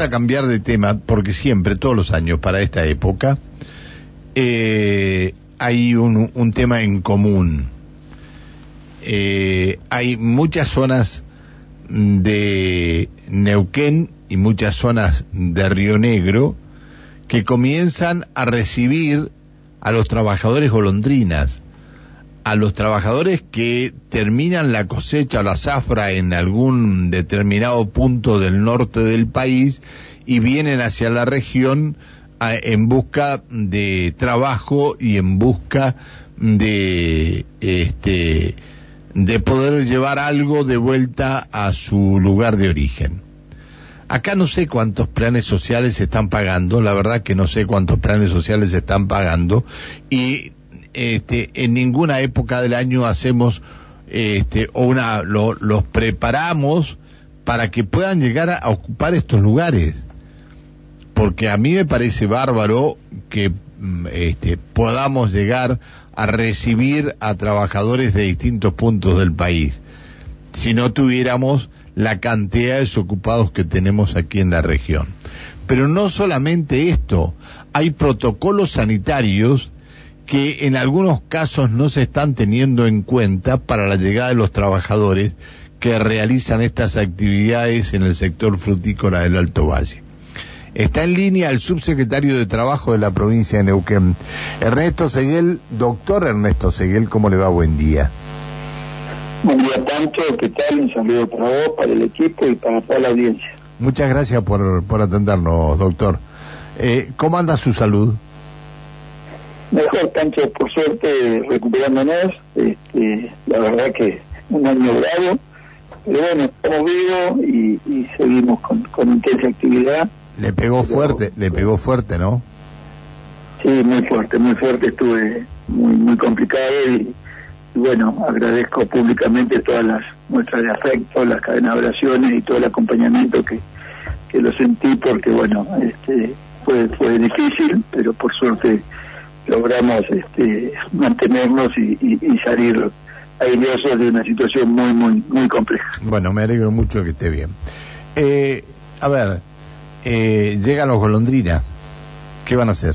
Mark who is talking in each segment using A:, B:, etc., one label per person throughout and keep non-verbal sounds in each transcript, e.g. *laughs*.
A: a cambiar de tema porque siempre, todos los años, para esta época, eh, hay un, un, tema en común. Eh, hay muchas zonas de Neuquén y muchas zonas de Río Negro que comienzan a recibir a los trabajadores golondrinas, a los trabajadores que terminan la cosecha o la zafra en algún determinado punto del norte del país y vienen hacia la región en busca de trabajo y en busca de este de poder llevar algo de vuelta a su lugar de origen. Acá no sé cuántos planes sociales se están pagando, la verdad que no sé cuántos planes sociales se están pagando y este, en ninguna época del año hacemos este, o una, los preparamos para que puedan llegar a ocupar estos lugares porque a mí me parece bárbaro que mm, este, podamos llegar a recibir a trabajadores de distintos puntos del país si no tuviéramos la cantidad de desocupados que tenemos aquí en la región. Pero no solamente esto, hay protocolos sanitarios que en algunos casos no se están teniendo en cuenta para la llegada de los trabajadores que realizan estas actividades en el sector frutícola del Alto Valle. Está en línea el subsecretario de Trabajo de la provincia de Neuquén, Ernesto Seguel. Doctor Ernesto Seguel, ¿cómo le va? Buen día.
B: Buen día, Pancho. ¿Qué tal? Un saludo para vos, para el equipo y para toda la audiencia.
A: Muchas gracias por, por atendernos, doctor. Eh, ¿Cómo anda su salud?
B: Mejor, Pancho, por suerte, recuperándonos. Este, la verdad que un año bravo. Pero bueno, estamos vivos y, y seguimos con, con intensa actividad
A: le pegó fuerte, le pegó fuerte, ¿no?
B: Sí, muy fuerte, muy fuerte, estuve muy muy complicado y, bueno, agradezco públicamente todas las muestras de afecto, las cadenas de oraciones y todo el acompañamiento que, que lo sentí porque bueno, este fue fue difícil, pero por suerte logramos este mantenernos y, y, salir airosos de una situación muy muy muy compleja.
A: Bueno, me alegro mucho que esté bien. Eh, a ver, eh, llegan los golondrinas. ¿Qué van a hacer?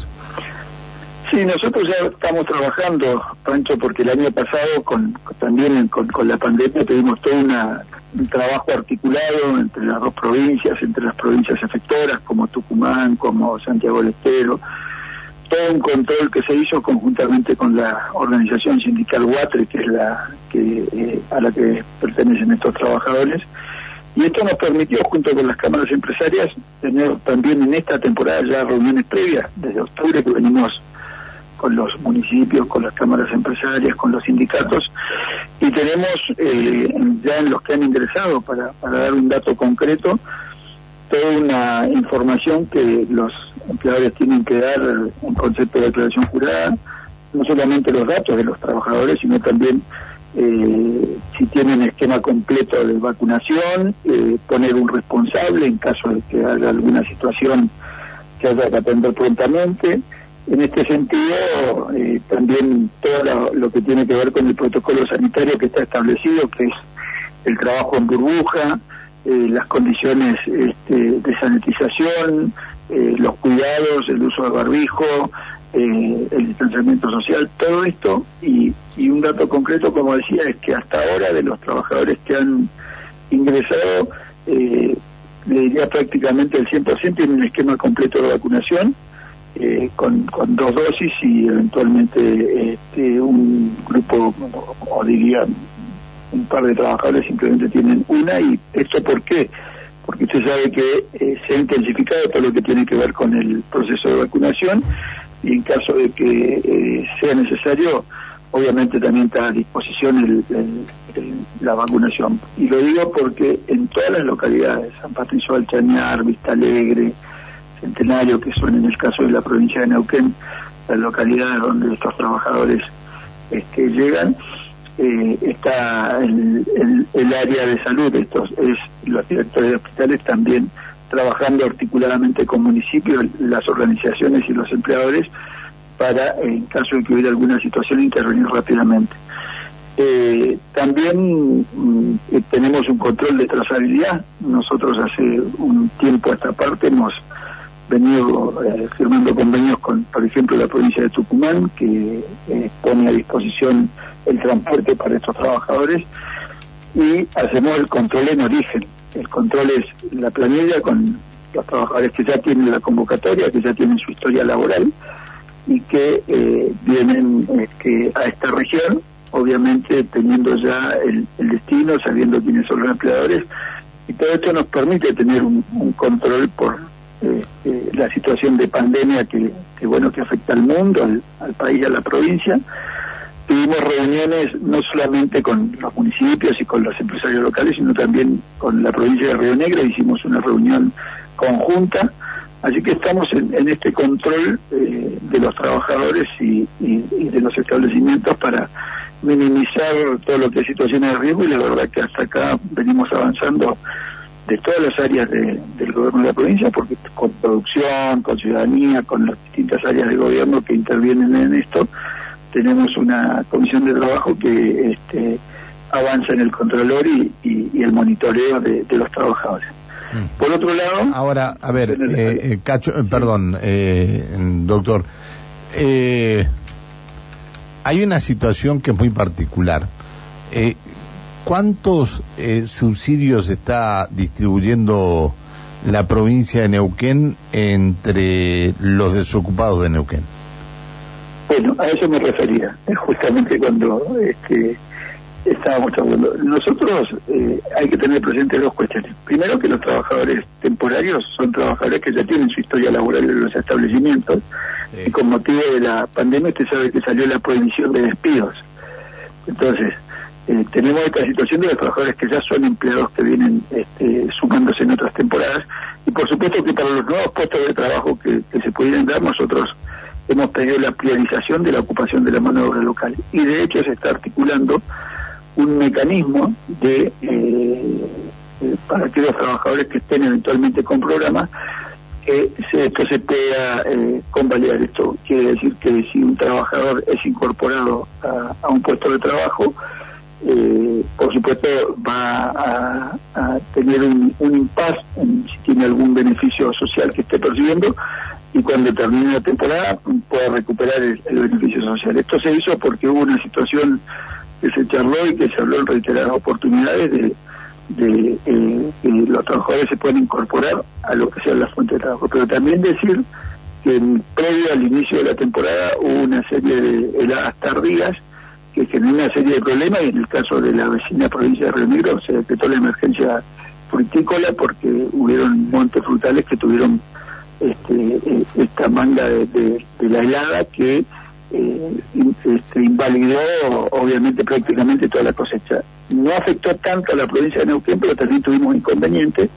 B: Sí, nosotros ya estamos trabajando, Pancho, porque el año pasado con, también con, la pandemia tuvimos todo una, un trabajo articulado entre las dos provincias, entre las provincias efectoras como Tucumán, como Santiago del Estero, todo un control que se hizo conjuntamente con la organización sindical UATRE, que es la que eh, a la que pertenecen estos trabajadores, y esto nos permitió, junto con las cámaras empresarias, tener también en esta temporada ya reuniones previas, desde octubre que venimos con los municipios, con las cámaras empresarias, con los sindicatos, y tenemos eh, ya en los que han ingresado, para, para dar un dato concreto, toda una información que los empleadores tienen que dar en concepto de declaración jurada, no solamente los datos de los trabajadores, sino también eh, si tienen esquema completo de vacunación, eh, poner un responsable en caso de que haya alguna situación que haya que atender prontamente. En este sentido, eh, también todo lo, que tiene que ver con el protocolo sanitario que está establecido, que es el trabajo en burbuja, eh, las condiciones este, de sanitización, los cuidados, el uso de barbijo, eh, el distanciamiento social, todo esto, y, un dato concreto, como decía, es que hasta ahora de los trabajadores que han ingresado, eh, le diría prácticamente el 100% tienen un esquema completo de vacunación, eh, con, con dos dosis y eventualmente este, un grupo, o diría un par de trabajadores simplemente tienen una, y esto por qué? Porque usted sabe que se ha intensificado todo lo que tiene que ver con el proceso de vacunación y en caso de que eh, sea necesario, obviamente también está a disposición la vacunación. Y lo digo porque en todas las localidades, San Patricio del Chañar, Vista Alegre, Centenario, que son en el caso de la provincia de Neuquén, las localidades donde estos trabajadores este, llegan, eh, está el, el, área de salud, estos es los directores de hospitales también trabajando articuladamente con municipios, las organizaciones y los empleadores para, en caso de que hubiera alguna situación, intervenir rápidamente. Eh, también mm, eh, tenemos un control de trazabilidad. Nosotros hace un tiempo a esta parte hemos venido eh, firmando convenios con, por ejemplo, la provincia de Tucumán, que pone a disposición el transporte para estos trabajadores y hacemos el control en origen. El control es la planilla con los trabajadores que ya tienen la convocatoria, que ya tienen su historia laboral y que vienen este, a esta región obviamente teniendo ya el, destino, sabiendo quiénes son los empleadores, y todo esto nos permite tener un, control por eh, eh, la situación de pandemia que, bueno que afecta al mundo, al, país y a la provincia. Tuvimos reuniones no solamente con los municipios y con los empresarios locales, sino también con la provincia de Río Negro, hicimos una reunión conjunta, así que estamos en, este control eh, de los trabajadores y de los establecimientos para minimizar todo lo que es situaciones de riesgo. Y la verdad que hasta acá venimos avanzando de todas las áreas del gobierno de la provincia, porque con producción, con ciudadanía, con las distintas áreas del gobierno que intervienen en esto, tenemos una comisión de trabajo que este, avanza en el controlor y, el monitoreo de, los trabajadores.
A: Mm. Por otro lado... Ahora, a ver, eh, eh, Cacho, eh, perdón, doctor. Eh, hay una situación que es muy particular. Eh, ¿Cuántos eh, subsidios está distribuyendo la provincia de Neuquén entre los desocupados de Neuquén?
B: Bueno, a eso me refería, justamente cuando este, estábamos hablando. Nosotros eh, hay que tener presente dos cuestiones. Primero, que los trabajadores temporarios son trabajadores que ya tienen su historia laboral en los establecimientos y con motivo de la pandemia usted sabe que salió la prohibición de despidos. Entonces, eh, tenemos esta situación de los trabajadores que ya son empleados que vienen este, sumándose en otras temporadas y por supuesto que para los nuevos puestos de trabajo que, se pudieran dar nosotros hemos pedido la priorización de la ocupación de la mano de obra local y de hecho se está articulando un mecanismo de eh, eh, para que los trabajadores que estén eventualmente con programas que esto se pueda eh, convalidar. Esto quiere decir que si un trabajador es incorporado a, un puesto de trabajo, eh, por supuesto va a, tener un, un si tiene algún beneficio social que esté percibiendo y cuando termine la temporada pueda recuperar el, beneficio social. Esto se hizo porque hubo una situación que se charló y que se habló en reiteradas oportunidades de de eh, que los trabajadores se pueden incorporar a lo que sea la fuente de trabajo. Pero también decir que previo al inicio de la temporada hubo una serie de heladas tardías que generó una serie de problemas y en el caso de la vecina provincia de Río Negro se decretó la emergencia frutícola porque hubieron montes frutales que tuvieron este, eh, esta manga de, la helada que eh, este, invalidó obviamente prácticamente toda la cosecha. No afectó tanto a la provincia de Neuquén, pero también tuvimos inconvenientes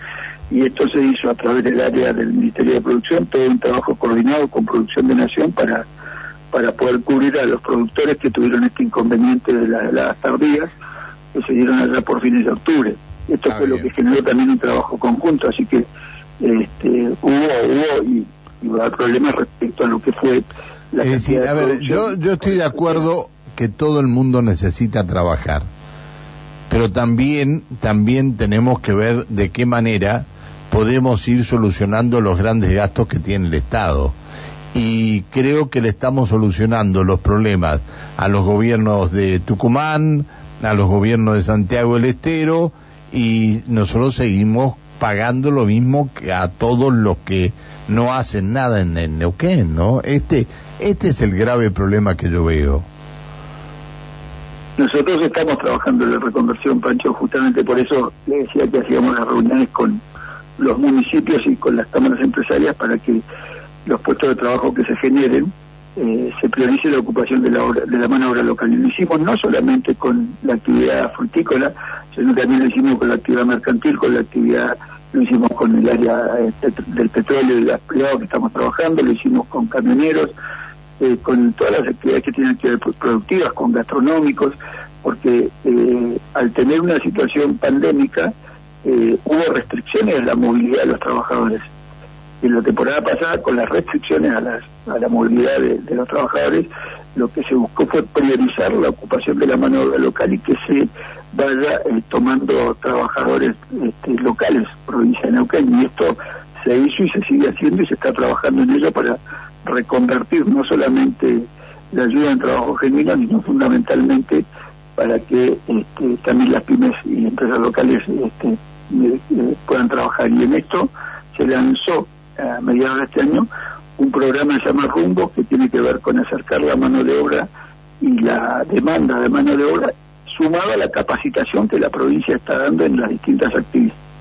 B: y esto se hizo a través del área del Ministerio de Producción, todo un trabajo coordinado con Producción de Nación para, para poder cubrir a los productores que tuvieron este inconveniente de las, tardías que se dieron allá por fines de octubre. Esto ah, fue lo que generó también un trabajo conjunto, así que este, hubo, hubo y, y haber problemas respecto a lo que fue
A: la es decir, a ver, yo, yo estoy de acuerdo que todo el mundo necesita trabajar pero también, también tenemos que ver de qué manera podemos ir solucionando los grandes gastos que tiene el Estado. Y creo que le estamos solucionando los problemas a los gobiernos de Tucumán, a los gobiernos de Santiago del Estero, y nosotros seguimos pagando lo mismo que a todos los que no hacen nada en, en Neuquén, ¿no? Este, este es el grave problema que yo veo.
B: Nosotros estamos trabajando en la reconversión, Pancho, justamente por eso le decía que hacíamos las reuniones con los municipios y con las cámaras empresarias para que los puestos de trabajo que se generen eh, se priorice la ocupación de la, de la mano obra local. Y lo hicimos no solamente con la actividad frutícola, sino también lo hicimos con la actividad mercantil, con la actividad, lo hicimos con el área eh, del petróleo y privado que estamos trabajando, lo hicimos con camioneros, eh, con todas las actividades que tienen que ver productivas, con gastronómicos, porque eh, al tener una situación pandémica hubo restricciones a la movilidad de los trabajadores. En la temporada pasada, con las restricciones a, las, a la movilidad de, los trabajadores, lo que se buscó fue priorizar la ocupación de la mano de obra local y que se vaya eh, tomando trabajadores este, locales, provincia. Y esto se hizo y se sigue haciendo y se está trabajando en ello para reconvertir no solamente la ayuda en trabajo genuino, sino fundamentalmente para que este, también las pymes y empresas locales este, eh, puedan trabajar. Y en esto se lanzó a mediados de este año un programa que se llama Rumbo, que tiene que ver con acercar la mano de obra y la demanda de mano de obra, sumado a la capacitación que la provincia está dando en las distintas,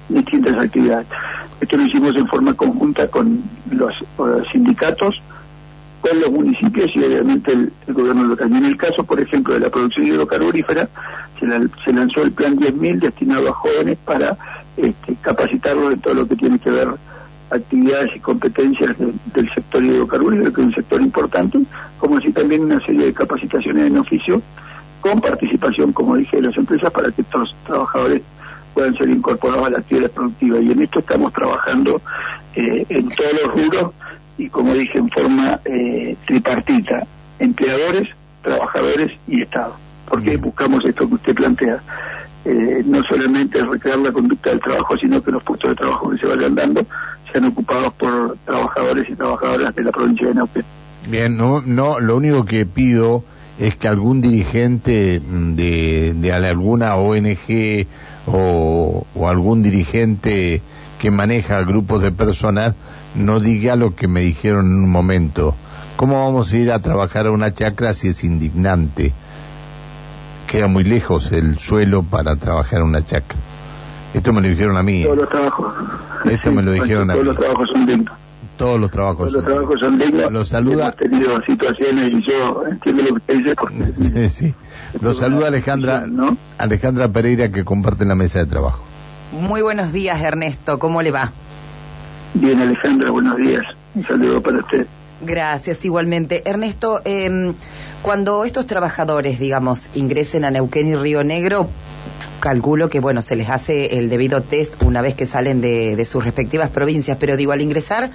B: distintas actividades. Esto lo hicimos en forma conjunta con los, sindicatos, con los municipios y obviamente el, gobierno local. En el caso, por ejemplo, de la producción hidrocarburífera, se, se lanzó el plan 10.000 destinado a jóvenes para este, capacitarlos en todo lo que tiene que ver actividades y competencias del sector hidrocarburífero, que es un sector importante, como así también una serie de capacitaciones en oficio con participación, como dije, de las empresas para que estos trabajadores puedan ser incorporados a la actividad productiva. Y en esto estamos trabajando eh, en todos los rubros y, como dije, en forma eh, tripartita, empleadores, trabajadores y Estado. Porque buscamos esto que usted plantea. Eh, no solamente recrear la conducta del trabajo, sino que los puestos de trabajo que se vayan dando sean ocupados por trabajadores y trabajadoras de la provincia de Neuquén.
A: Bien, no, no, lo único que pido es que algún dirigente de, alguna ONG o, o, algún dirigente que maneja grupos de personas no diga lo que me dijeron en un momento. ¿Cómo vamos a ir a trabajar a una chacra si es indignante? queda muy lejos el suelo para trabajar una chacra. Esto me lo dijeron a mí.
B: Todos los trabajos.
A: Esto me lo dijeron a
B: mí. Todos los trabajos son dignos.
A: Todos los trabajos,
B: todos los trabajos son dignos.
A: Los saluda.
B: Hemos tenido situaciones y yo entiendo lo que dice porque. *laughs*
A: sí. Lo saluda Alejandra, ¿no? Alejandra Pereira que comparte la mesa de trabajo.
C: Muy buenos días, Ernesto. ¿Cómo le va?
B: Bien, Alejandra, buenos días. Un saludo para usted.
C: Gracias, igualmente. Ernesto, eh, cuando estos trabajadores, digamos, ingresen a Neuquén y Río Negro, calculo que, bueno, se les hace el debido test una vez que salen de, sus respectivas provincias, pero digo, al ingresar,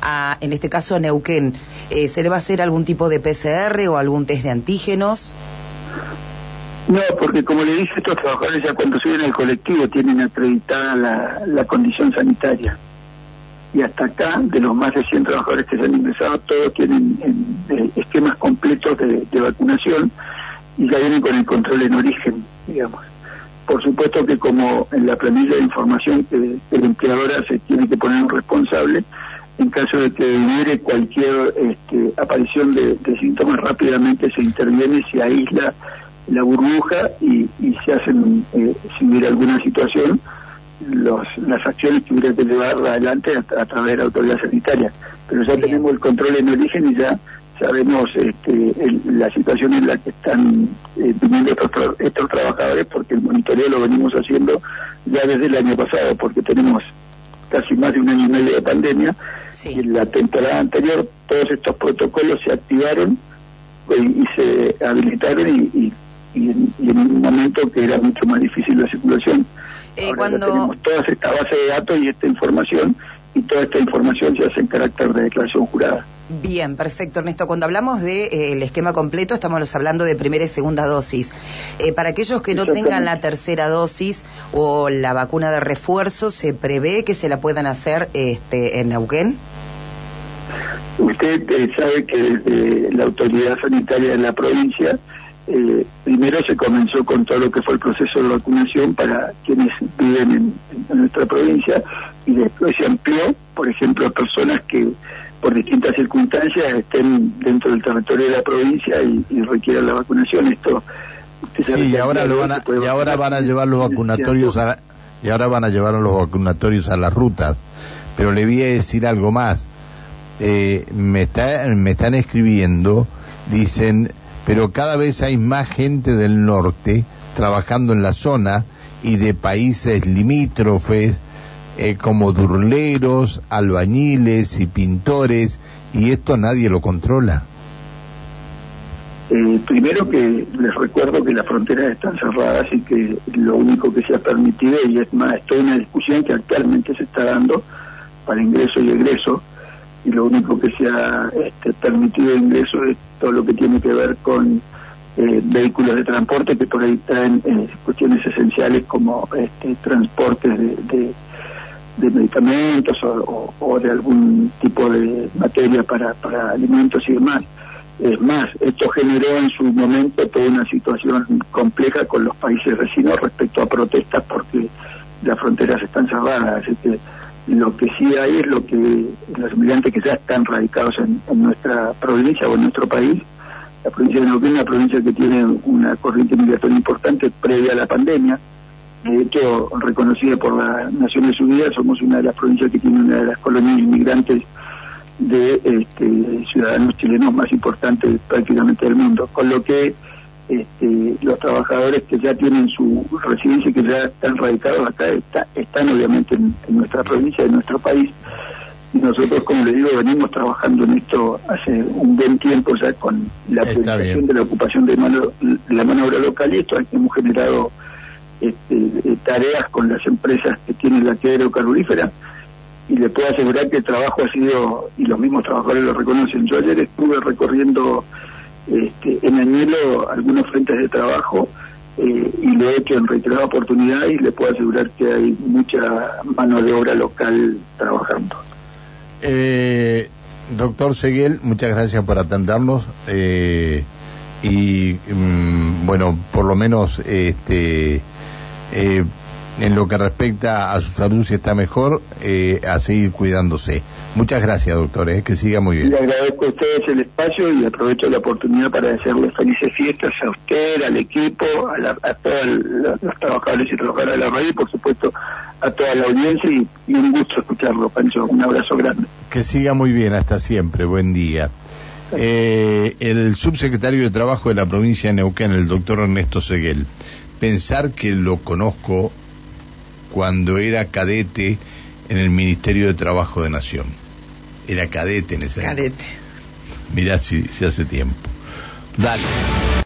C: a, en este caso a Neuquén, eh, ¿se le va a hacer algún tipo de PCR o algún test de antígenos?
B: No, porque como le dije, estos trabajadores ya cuando suben al colectivo tienen acreditada la condición sanitaria y hasta acá, de los más de 100 trabajadores que se han ingresado, todos tienen eh, esquemas completos de, vacunación y ya vienen con el control en origen, digamos. Por supuesto que como en la planilla de información que el empleador se tiene que poner un responsable, en caso de que hubiere cualquier este, aparición de, síntomas, rápidamente se interviene, se aísla la burbuja y, se hacen, eh, si hubiera alguna situación, los, las acciones que hubiera que llevar adelante a, través de la autoridad sanitaria. Pero ya tenemos el control en origen y ya sabemos este, la situación en la que están eh, viviendo estos, trabajadores porque el monitoreo lo venimos haciendo ya desde el año pasado porque tenemos casi más de un año y medio de pandemia. Y en la temporada anterior todos estos protocolos se activaron y, se habilitaron y, y en un momento que era mucho más difícil la circulación. Eh, cuando... tenemos toda esta base de datos y esta información y toda esta información se hace en carácter de declaración jurada.
C: Bien, perfecto, Ernesto. Cuando hablamos del de, eh, esquema completo, estamos hablando de primera y segunda dosis. Eh, para aquellos que no tengan la tercera dosis o la vacuna de refuerzo, ¿se prevé que se la puedan hacer este, en Neuquén?
B: Usted eh, sabe que desde la autoridad sanitaria de la provincia eh, primero se comenzó con todo lo que fue el proceso de vacunación para quienes viven en, nuestra provincia y después se amplió, por ejemplo, a personas que por distintas circunstancias estén dentro del territorio de la provincia y, requieran la vacunación. Esto
A: sí, y ahora lo van a, y ahora van a llevar los vacunatorios a y ahora van a llevar los vacunatorios a las rutas. Pero le voy a decir algo más. Eh, me está, me están escribiendo, dicen pero cada vez hay más gente del norte trabajando en la zona y de países limítrofes eh, como durleros, albañiles y pintores, y esto nadie lo controla.
B: Eh, primero que les recuerdo que las fronteras están cerradas y que lo único que se ha permitido, y es más, esto es una discusión que actualmente se está dando para ingreso y egreso, y lo único que se ha este, permitido ingreso es todo lo que tiene que ver con eh, vehículos de transporte que por ahí traen eh, cuestiones esenciales como este, transportes de, de, medicamentos o, de algún tipo de materia para, para alimentos y demás. Es más, esto generó en su momento toda una situación compleja con los países vecinos respecto a protestas porque las fronteras están cerradas. Así que lo que sí hay es lo que los inmigrantes que ya están radicados en, nuestra provincia o en nuestro país. La provincia de Neuquén una provincia que tiene una corriente migratoria importante previa a la pandemia. De hecho, reconocida por las Naciones Unidas, somos una de las provincias que tiene una de las colonias inmigrantes de este, ciudadanos chilenos más importantes prácticamente del mundo. Con lo que este, los trabajadores que ya tienen su residencia y que ya están radicados acá están obviamente en, nuestra provincia, en nuestro país. Y nosotros, como le digo, venimos trabajando en esto hace un buen tiempo ya con la priorización de la ocupación de, mano, la mano obra local y esto hemos generado este, eh, tareas con las empresas que tienen la actividad aerocarburífera y le puedo asegurar que el trabajo ha sido, y los mismos trabajadores lo reconocen, yo ayer estuve recorriendo este, en Añelo algunos frentes de trabajo eh, y lo he hecho en reiterada oportunidad y le puedo asegurar que hay mucha mano de obra local trabajando.
A: Eh, doctor Seguel, muchas gracias por atendernos eh, y mm, bueno, por lo menos este eh, en lo que respecta a su salud, si está mejor, eh, a seguir cuidándose. Muchas gracias, doctor, eh, que siga muy bien.
B: Le agradezco a ustedes el espacio y aprovecho la oportunidad para desearles felices fiestas a usted, al equipo, a, todos los trabajadores y trabajadoras de la radio y, por supuesto, a toda la audiencia y, un gusto escucharlo, Pancho. Un abrazo grande.
A: Que siga muy bien, hasta siempre. Buen día. Eh, el subsecretario de Trabajo de la provincia de Neuquén, el doctor Ernesto Seguel. Pensar que lo conozco cuando era cadete en el Ministerio de Trabajo de Nación. Era cadete en ese
C: Cadete.
A: Mirá si, si hace tiempo. Dale.